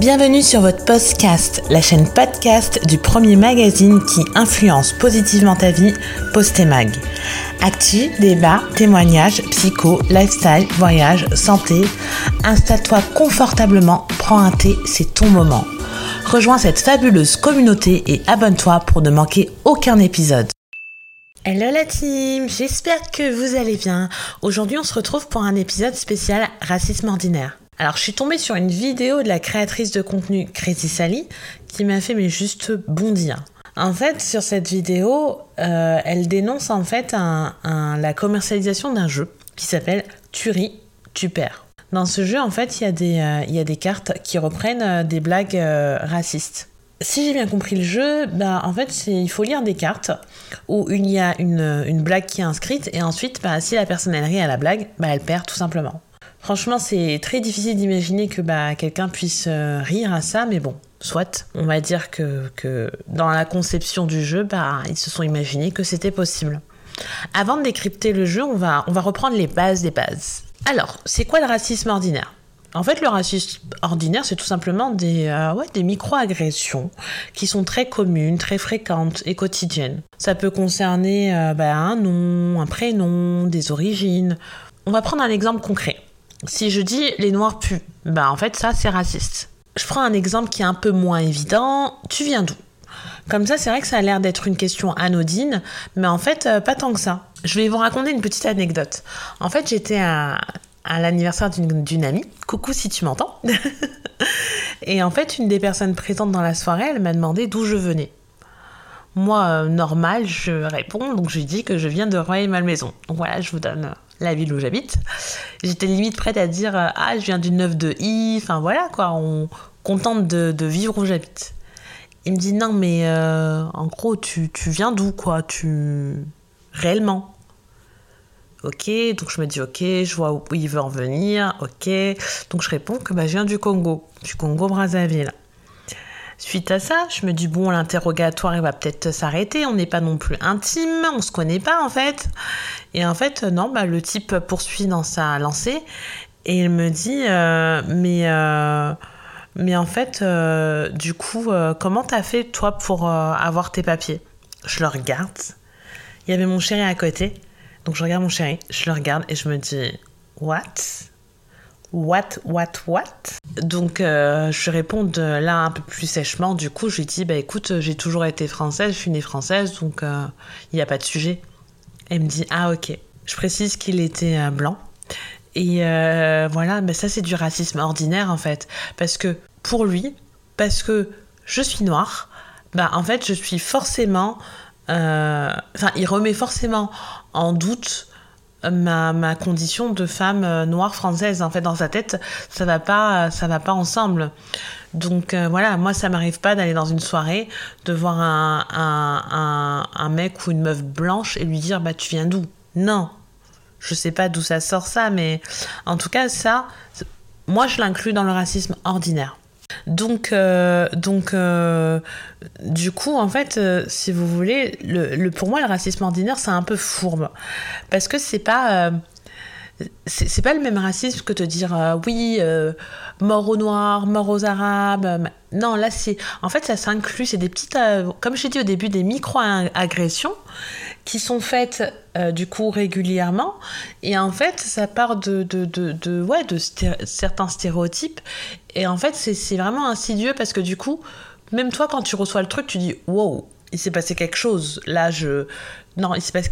Bienvenue sur votre podcast, la chaîne podcast du premier magazine qui influence positivement ta vie, Postemag. Actu, débat, témoignages, psycho, lifestyle, voyage, santé. Installe-toi confortablement, prends un thé, c'est ton moment. Rejoins cette fabuleuse communauté et abonne-toi pour ne manquer aucun épisode. Hello la team, j'espère que vous allez bien. Aujourd'hui on se retrouve pour un épisode spécial racisme ordinaire. Alors, je suis tombée sur une vidéo de la créatrice de contenu Crazy Sally qui m'a fait mais juste bondir. En fait, sur cette vidéo, euh, elle dénonce en fait la commercialisation d'un jeu qui s'appelle Tu ris, tu perds. Dans ce jeu, en fait, il y, a des, euh, y a des cartes qui reprennent euh, des blagues racistes. Si j'ai bien compris le jeu, bah, en fait, il faut lire des cartes où il y a une, une blague qui est inscrite et ensuite, bah, si la personne elle rit à la blague, bah, elle perd tout simplement. Franchement, c'est très difficile d'imaginer que bah, quelqu'un puisse euh, rire à ça, mais bon, soit. On va dire que, dans la conception du jeu, bah, ils se sont imaginés que c'était possible. Avant de décrypter le jeu, on va, reprendre les bases des bases. Alors, c'est quoi le racisme ordinaire? En fait, le racisme ordinaire, c'est tout simplement des, euh, des micro-agressions qui sont très communes, très fréquentes et quotidiennes. Ça peut concerner euh, bah, un nom, un prénom, des origines. On va prendre un exemple concret. Si je dis les noirs puent, bah en fait ça c'est raciste. Je prends un exemple qui est un peu moins évident. Tu viens d'où? Comme ça, c'est vrai que ça a l'air d'être une question anodine, mais en fait, euh, pas tant que ça. Je vais vous raconter une petite anecdote. En fait, j'étais à, l'anniversaire d'une amie. Coucou si tu m'entends. Et en fait, une des personnes présentes dans la soirée, elle m'a demandé d'où je venais. Moi, euh, normal, je réponds, donc je dis que je viens de Rueil-Malmaison. Donc voilà, je vous donne euh, la ville où j'habite. J'étais limite prête à dire euh, Ah, je viens du 9 de I, enfin voilà quoi, on contente de, vivre où j'habite. Il me dit Non, mais euh, en gros, tu, viens d'où quoi Tu. réellement? Ok, donc je me dis ok, je vois où il veut en venir, ok. Donc je réponds que bah, je viens du Congo, du Congo-Brazzaville. Suite à ça, je me dis bon, l'interrogatoire va peut-être s'arrêter, on n'est pas non plus intime, on se connaît pas en fait. Et en fait, non, bah, le type poursuit dans sa lancée. Et il me dit euh, mais euh, mais en fait, euh, du coup, comment t'as fait toi pour avoir tes papiers? Je le regarde. Il y avait mon chéri à côté, donc je regarde mon chéri, je le regarde et je me dis what? What, what, what Donc, euh, je réponds là un peu plus sèchement. Du coup, je lui dis Bah écoute, j'ai toujours été française, je suis née française, donc il euh, n'y a pas de sujet. Elle me dit Ah, ok. Je précise qu'il était euh, blanc. Et voilà, ça, c'est du racisme ordinaire en fait. Parce que pour lui, parce que je suis noire, bah en fait, je suis forcément. Enfin, il remet forcément en doute ma, condition de femme euh, noire française. En fait, dans sa tête, ça va pas, ça va pas ensemble. Donc euh, voilà, moi ça m'arrive pas d'aller dans une soirée, de voir un, un, un, mec ou une meuf blanche et lui dire bah tu viens d'où? Non, je sais pas d'où ça sort ça, mais en tout cas ça, moi je l'inclus dans le racisme ordinaire. Donc, euh, donc euh, du coup, en fait, euh, si vous voulez, le, pour moi, le racisme ordinaire, c'est un peu fourbe. Parce que c'est pas. C'est pas le même racisme que te dire oui, mort aux noirs, mort aux arabes. Non, là, c'est. En fait, ça s'inclut, c'est des petites. comme j'ai dit au début, des micro-agressions qui sont faites euh, du coup régulièrement et en fait ça part de, de, de, de ouais, de certains stéréotypes et en fait c'est vraiment insidieux parce que du coup même toi quand tu reçois le truc tu dis wow il s'est passé quelque chose. Là je non il s'est passé,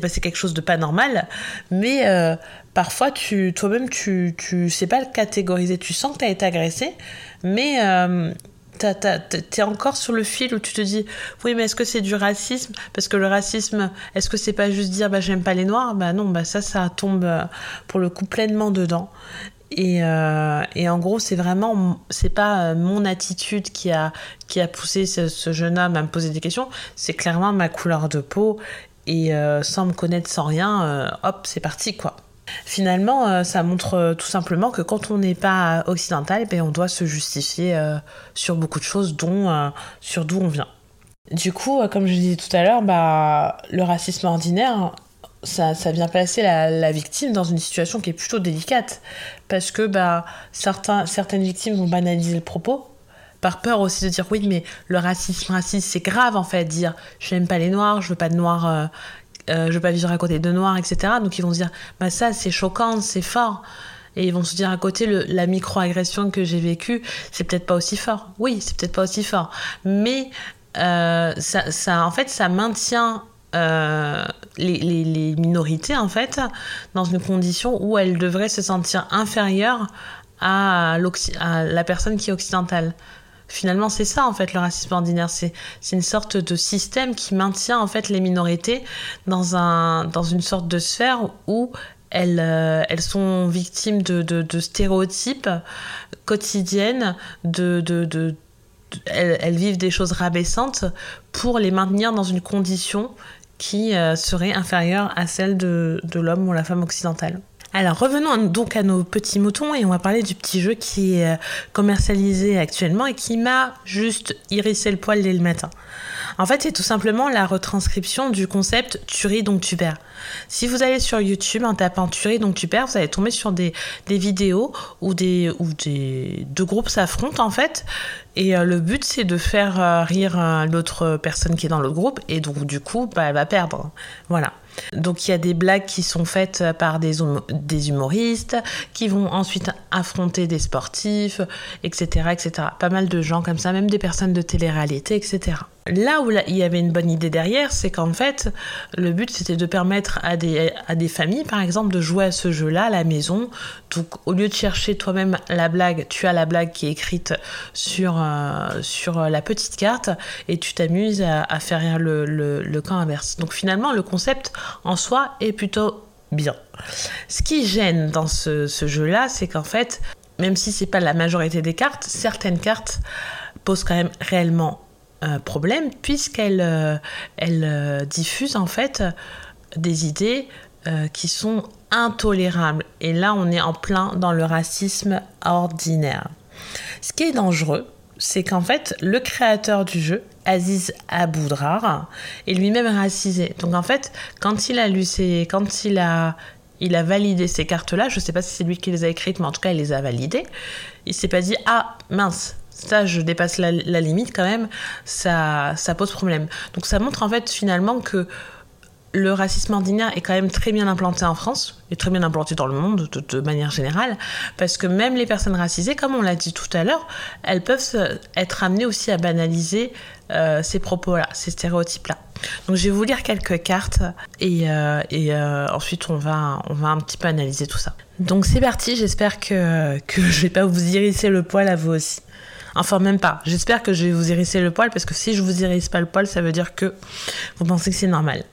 passé quelque chose de pas normal. Mais euh, parfois tu toi-même tu, tu sais pas le catégoriser. Tu sens que tu as été agressé mais euh, t'es encore sur le fil où tu te dis oui mais est-ce que c'est du racisme? Parce que le racisme est-ce que c'est pas juste dire bah j'aime pas les noirs? Bah non bah ça ça tombe euh, pour le coup pleinement dedans et, euh, et en gros c'est vraiment c'est pas euh, mon attitude qui a qui a poussé ce, jeune homme à me poser des questions. C'est clairement ma couleur de peau. Et sans me connaître sans rien hop c'est parti quoi. Finalement, euh, ça montre euh, tout simplement que quand on n'est pas occidental, ben, on doit se justifier euh, sur beaucoup de choses, dont sur d'où on vient. Du coup, comme je disais tout à l'heure, bah, le racisme ordinaire, ça, ça vient placer la, victime dans une situation qui est plutôt délicate. Parce que bah, certains, certaines victimes vont banaliser le propos, par peur aussi de dire oui, mais le racisme, raciste, c'est grave en fait, dire je n'aime pas les noirs, je veux pas de noirs, euh, euh, je veux pas vivre à côté de noirs, etc. Donc ils vont se dire bah ça c'est choquant, c'est fort. Et ils vont se dire à côté, la micro-agression que j'ai vécue, c'est peut-être pas aussi fort. Oui, c'est peut-être pas aussi fort. Mais euh, ça, ça, en fait, ça maintient euh, les, minorités en fait dans une condition où elles devraient se sentir inférieures à, à la personne qui est occidentale. Finalement, c'est ça en fait le racisme ordinaire. C'est une sorte de système qui maintient en fait les minorités dans, un, dans une sorte de sphère où elles, euh, elles sont victimes de, de, de stéréotypes quotidiennes, de, de elles, elles, vivent des choses rabaissantes pour les maintenir dans une condition qui euh, serait inférieure à celle de, de l'homme ou la femme occidentale. Alors revenons donc à nos petits moutons et on va parler du petit jeu qui est euh, commercialisé actuellement et qui m'a juste irrissé le poil dès le matin. En fait, c'est tout simplement la retranscription du concept tu ris donc tu perds. Si vous allez sur YouTube en tapant tu ris donc tu perds, vous allez tomber sur des, vidéos où des, où des deux groupes s'affrontent en fait. Et euh, le but c'est de faire euh, rire l'autre personne qui est dans l'autre groupe et donc du coup bah, elle va perdre. Voilà. Donc il y a des blagues qui sont faites par des, des humoristes, qui vont ensuite affronter des sportifs, etc., etc. Pas mal de gens comme ça, même des personnes de télé-réalité, etc. Là où il y avait une bonne idée derrière, c'est qu'en fait, le but c'était de permettre à des, à des familles, par exemple, de jouer à ce jeu-là à la maison. Donc, au lieu de chercher toi-même la blague, tu as la blague qui est écrite sur, euh, sur la petite carte et tu t'amuses à, faire le, le, le camp inverse. Donc, finalement, le concept en soi est plutôt bien. Ce qui gêne dans ce, ce jeu-là, c'est qu'en fait, même si c'est pas la majorité des cartes, certaines cartes posent quand même réellement problème puisqu'elle euh, euh, diffuse en fait des idées euh, qui sont intolérables. Et là, on est en plein dans le racisme ordinaire. Ce qui est dangereux, c'est qu'en fait, le créateur du jeu, Aziz Aboudrar, est lui-même racisé. Donc en fait, quand il a lu ses, quand il a il a validé ces cartes-là. Je ne sais pas si c'est lui qui les a écrites, mais en tout cas, il les a validées. Il s'est pas dit ah mince, ça, je dépasse la, limite quand même, ça, ça pose problème. Donc ça montre en fait finalement que le racisme ordinaire est quand même très bien implanté en France et très bien implanté dans le monde de, manière générale, parce que même les personnes racisées, comme on l'a dit tout à l'heure, elles peuvent être amenées aussi à banaliser euh, ces propos-là, ces stéréotypes-là. Donc je vais vous lire quelques cartes et, euh, euh, ensuite on va, on va un petit peu analyser tout ça. Donc c'est parti, j'espère que, que je vais pas vous irisser le poil à vous aussi. Enfin, même pas. J'espère que je vais vous hérisser le poil parce que si je vous hérisse pas le poil, ça veut dire que vous pensez que c'est normal.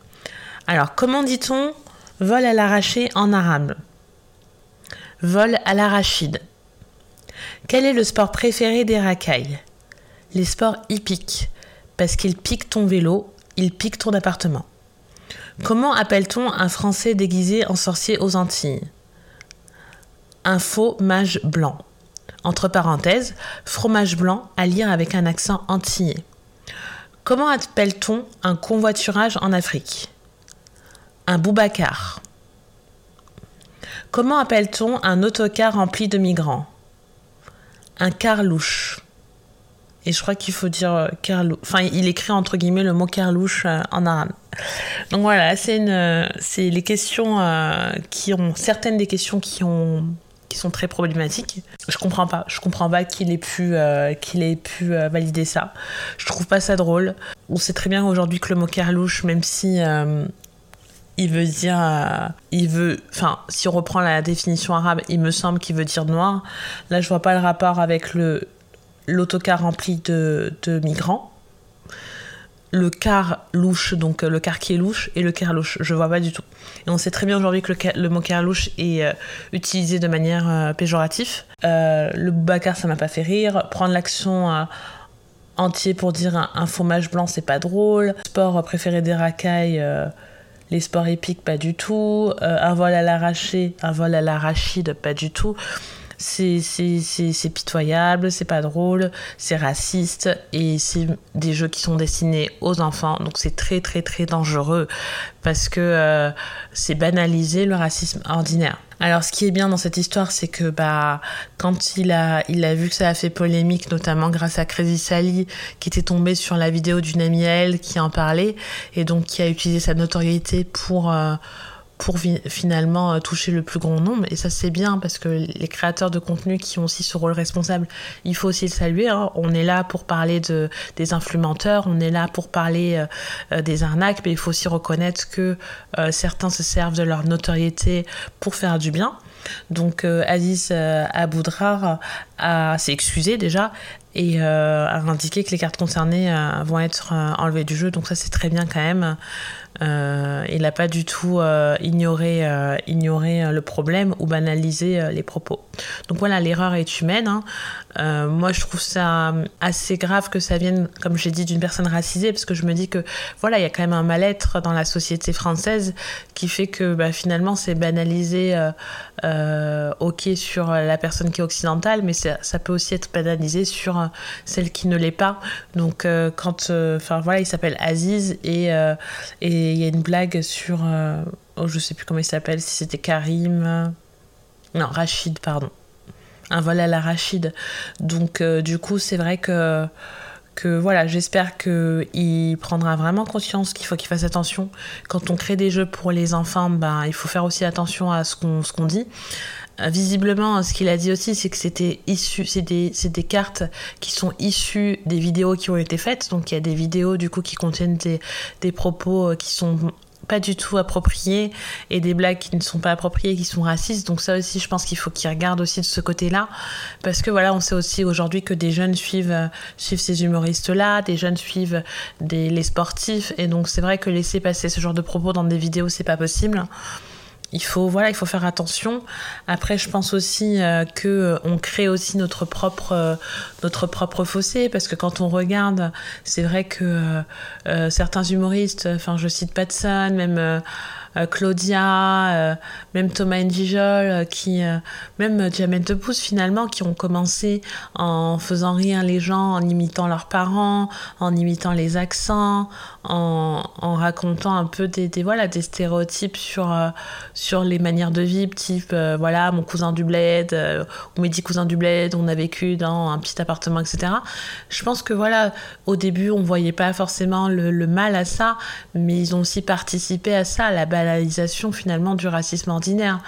Alors, comment dit-on vol à l'arraché en arabe? Vol à l'arachide. Quel est le sport préféré des racailles? Les sports hippiques, parce qu'ils piquent ton vélo, ils piquent ton appartement. Comment appelle-t-on un Français déguisé en sorcier aux Antilles? Un faux mage blanc. Entre parenthèses, fromage blanc à lire avec un accent antillais. Comment appelle-t-on un convoiturage en Afrique? Un boubacar. Comment appelle-t-on un autocar rempli de migrants? Un carlouche. Et je crois qu'il faut dire euh, carlouche. Enfin, il écrit entre guillemets le mot carlouche euh, en arabe. Donc voilà, c'est c'est les questions euh, qui ont certaines des questions qui ont qui sont très problématiques. Je comprends pas. Je comprends pas qu'il ait pu, euh, qu'il ait pu euh, valider ça. Je trouve pas ça drôle. On sait très bien aujourd'hui que le mot carlouche, même si euh, il veut dire, il veut, enfin, si on reprend la définition arabe, il me semble qu'il veut dire noir. Là, je vois pas le rapport avec l'autocar rempli de migrants le car louche, donc euh, le car qui est louche, et le car louche. Je vois pas du tout. Et on sait très bien aujourd'hui que le, mot car louche est euh, utilisé de manière euh, péjorative. le bacar, ça m'a pas fait rire. Prendre l'action entier pour dire un, un, fromage blanc, c'est pas drôle. Sport préféré des racailles, les sports épiques, pas du tout. un vol à l'arraché, un vol à l'arachide, pas du tout. C'est pitoyable, c'est pas drôle, c'est raciste et c'est des jeux qui sont destinés aux enfants. Donc c'est très très très dangereux parce que euh, c'est banaliser le racisme ordinaire. Alors, ce qui est bien dans cette histoire, c'est que bah, quand il a, il a vu que ça a fait polémique, notamment grâce à Crazy Sally, qui était tombée sur la vidéo d'une amie à elle qui en parlait, et donc qui a utilisé sa notoriété pour, euh, pour finalement euh, toucher le plus grand nombre. Et ça, c'est bien parce que les créateurs de contenu qui ont aussi ce rôle responsable, il faut aussi le saluer. Hein. On est là pour parler de, des influenceurs, on est là pour parler euh, euh, des arnaques, mais il faut aussi reconnaître que certains se servent de leur notoriété pour faire du bien. Donc Aziz Aboudrar s'est excusé déjà et a indiqué que les cartes concernées vont être enlevées du jeu. Donc ça c'est très bien quand même. Euh, il n'a pas du tout euh, ignoré, euh, ignoré le problème ou banalisé les propos. Donc voilà, l'erreur est humaine. Hein. Moi, je trouve ça assez grave que ça vienne, comme j'ai dit, d'une personne racisée, parce que je me dis que voilà, il y a quand même un mal-être dans la société française qui fait que bah, finalement, c'est banalisé, ok, sur la personne qui est occidentale, mais ça peut aussi être banalisé sur celle qui ne l'est pas. Donc, quand, enfin voilà, il s'appelle Aziz et, il y a une blague sur. Euh, oh, je sais plus comment il s'appelle, si c'était Karim. Non, Rachid, pardon. Un vol à la Rachid. Donc, euh, du coup, c'est vrai que. Voilà, j'espère qu'il prendra vraiment conscience qu'il faut qu'il fasse attention. Quand on crée des jeux pour les enfants, ben, il faut faire aussi attention à ce qu'on dit euh, visiblement, ce qu'il a dit aussi, c'est que c'était issu, c'est des, cartes qui sont issues des vidéos qui ont été faites. Donc il y a des vidéos du coup qui contiennent des, des propos qui sont pas du tout appropriées et des blagues qui ne sont pas appropriées, qui sont racistes. Donc ça aussi, je pense qu'il faut qu'ils regardent aussi de ce côté-là, parce que voilà, on sait aussi aujourd'hui que des jeunes suivent, euh, suivent ces humoristes-là, des jeunes suivent des, les sportifs, et donc c'est vrai que laisser passer ce genre de propos dans des vidéos, c'est pas possible il faut voilà il faut faire attention. Après je pense aussi euh, que euh, on crée aussi notre propre euh, notre propre fossé parce que quand on regarde c'est vrai que certains humoristes enfin je cite Patson même euh, Claudia, euh, même Thomas Njijol, euh, qui, même Jamel Debbouze finalement, qui ont commencé en faisant rire les gens, en imitant leurs parents, en imitant les accents, en, racontant un peu des, voilà, des stéréotypes sur, sur les manières de vivre, type voilà, mon cousin du bled, ou mes dix cousins du bled, on a vécu dans un petit appartement, etc. Je pense que voilà, au début, on voyait pas forcément le, le mal à ça, mais ils ont aussi participé à ça, à la banalisation finalement du racisme ordinaire.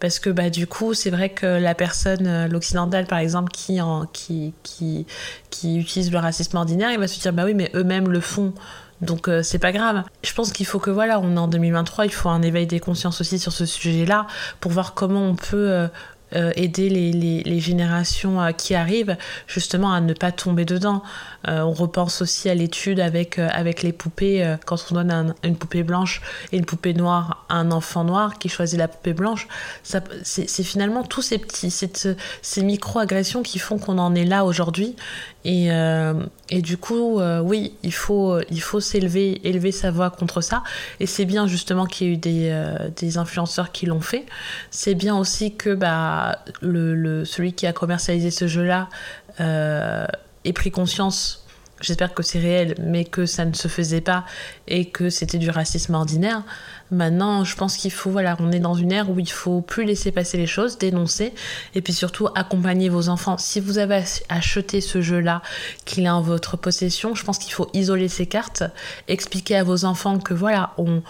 Parce que bah, du coup, c'est vrai que la personne, euh, l'occidental par exemple, qui, en, qui, qui, qui utilise le racisme ordinaire, il va se dire bah oui, mais eux-mêmes le font. Donc euh, c'est pas grave. Je pense qu'il faut que voilà, on est en 2023, il faut un éveil des consciences aussi sur ce sujet-là pour voir comment on peut euh, euh, aider les, les, générations euh, qui arrivent justement à ne pas tomber dedans. Euh, on repense aussi à l'étude avec, avec les poupées, quand on donne une poupée blanche et une poupée noire à un enfant noir qui choisit la poupée blanche, c'est finalement tous ces petits, ces micro-agressions qui font qu'on en est là aujourd'hui. Et, et, du coup, oui, il faut, il faut s'élever, élever sa voix contre ça. Et c'est bien justement qu'il y ait eu des, des influenceurs qui l'ont fait. C'est bien aussi que bah, le, celui qui a commercialisé ce jeu-là euh, ait pris conscience, j'espère que c'est réel, mais que ça ne se faisait pas et que c'était du racisme ordinaire. Maintenant, je pense qu'il faut, voilà, on est dans une ère où il faut plus laisser passer les choses, dénoncer, et puis surtout accompagner vos enfants. Si vous avez acheté ce jeu-là, qu'il est en votre possession, je pense qu'il faut isoler ces cartes, expliquer à vos enfants que voilà, on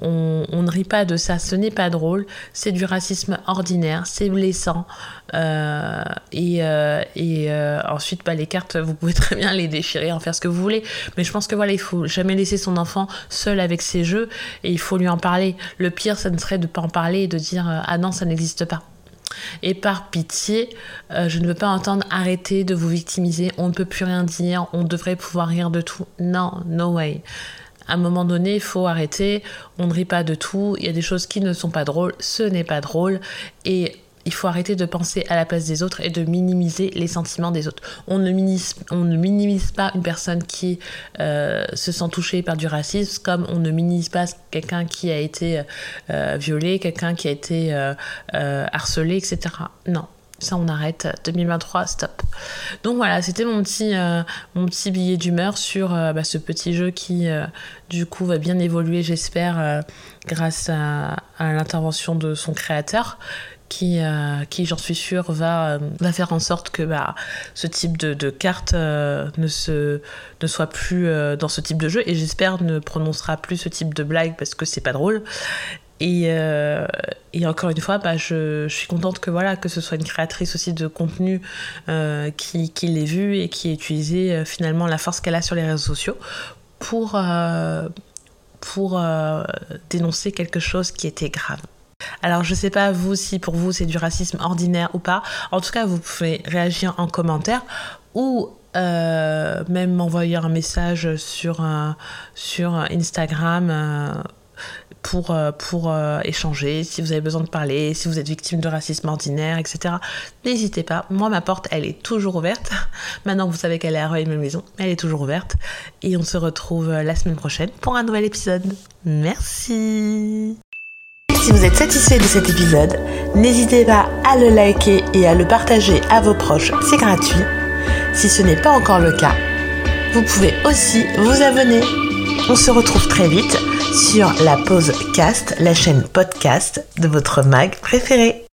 on, ne rit pas de ça, ce n'est pas drôle, c'est du racisme ordinaire, c'est blessant. Euh, et, euh, euh, ensuite, bah, les cartes, vous pouvez très bien les déchirer, en faire ce que vous voulez. Mais je pense que voilà, il faut jamais laisser son enfant seul avec ses jeux et il faut lui en parler. Le pire, ça ne serait de pas en parler et de dire ah non, ça n'existe pas. Et par pitié, je ne veux pas entendre arrêter de vous victimiser, on ne peut plus rien dire, on devrait pouvoir rire de tout. Non, no way à un moment donné, il faut arrêter. On ne rit pas de tout. Il y a des choses qui ne sont pas drôles. Ce n'est pas drôle. Et il faut arrêter de penser à la place des autres et de minimiser les sentiments des autres. On ne minimise, pas une personne qui euh, se sent touchée par du racisme comme on ne minimise pas quelqu'un qui a été euh, violé, quelqu'un qui a été euh, harcelé, etc. Non, ça on arrête. 2023 stop. Donc voilà c'était mon petit petit billet d'humeur sur bah, ce petit jeu qui du coup va bien évoluer j'espère grâce à, l'intervention de son créateur qui, euh, j'en suis sûre, va, euh, faire en sorte que bah, ce type de, de carte euh, ne, se, ne soit plus dans ce type de jeu. Et j'espère ne prononcera plus ce type de blague parce que c'est pas drôle. Et, et, encore une fois, bah, je, suis contente que, voilà, que ce soit une créatrice aussi de contenu qui, qui l'ait vu et qui ait utilisé finalement la force qu'elle a sur les réseaux sociaux pour, pour dénoncer quelque chose qui était grave. Alors je sais pas vous si pour vous c'est du racisme ordinaire ou pas. En tout cas, vous pouvez réagir en commentaire ou euh, même m'envoyer un message sur, sur Instagram euh, pour, euh, pour échanger, si vous avez besoin de parler, si vous êtes victime de racisme ordinaire, etc. N'hésitez pas. Moi, ma porte, elle est toujours ouverte. Maintenant vous savez qu'elle est à Roy Maison, elle est toujours ouverte. Et on se retrouve la semaine prochaine pour un nouvel épisode. Merci si vous êtes satisfait de cet épisode, n'hésitez pas à le liker et à le partager à vos proches, c'est gratuit. Si ce n'est pas encore le cas, vous pouvez aussi vous abonner. On se retrouve très vite sur la pause cast, la chaîne podcast de votre mag préféré.